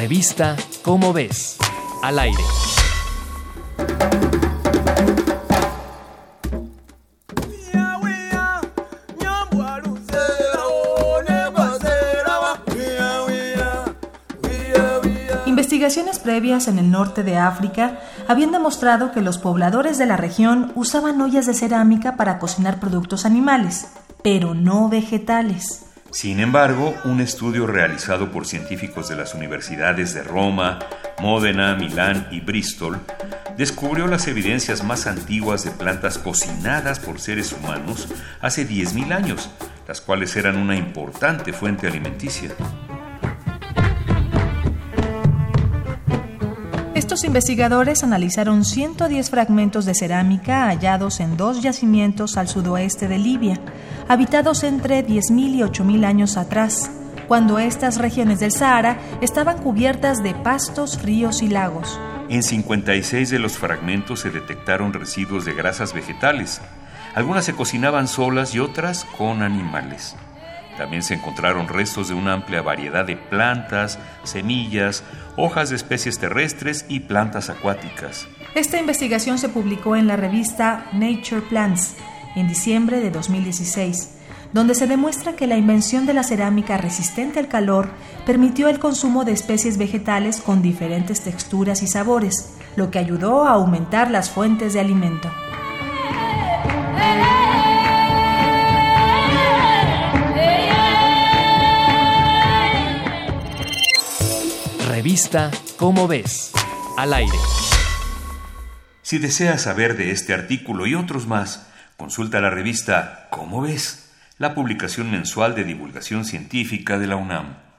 Revista Cómo ves, al aire. Investigaciones previas en el norte de África habían demostrado que los pobladores de la región usaban ollas de cerámica para cocinar productos animales, pero no vegetales. Sin embargo, un estudio realizado por científicos de las universidades de Roma, Módena, Milán y Bristol descubrió las evidencias más antiguas de plantas cocinadas por seres humanos hace 10.000 años, las cuales eran una importante fuente alimenticia. Estos investigadores analizaron 110 fragmentos de cerámica hallados en dos yacimientos al sudoeste de Libia, habitados entre 10.000 y 8.000 años atrás, cuando estas regiones del Sahara estaban cubiertas de pastos, ríos y lagos. En 56 de los fragmentos se detectaron residuos de grasas vegetales. Algunas se cocinaban solas y otras con animales. También se encontraron restos de una amplia variedad de plantas, semillas, hojas de especies terrestres y plantas acuáticas. Esta investigación se publicó en la revista Nature Plants en diciembre de 2016, donde se demuestra que la invención de la cerámica resistente al calor permitió el consumo de especies vegetales con diferentes texturas y sabores, lo que ayudó a aumentar las fuentes de alimento. Revista Cómo ves, al aire. Si deseas saber de este artículo y otros más, consulta la revista Cómo ves, la publicación mensual de divulgación científica de la UNAM.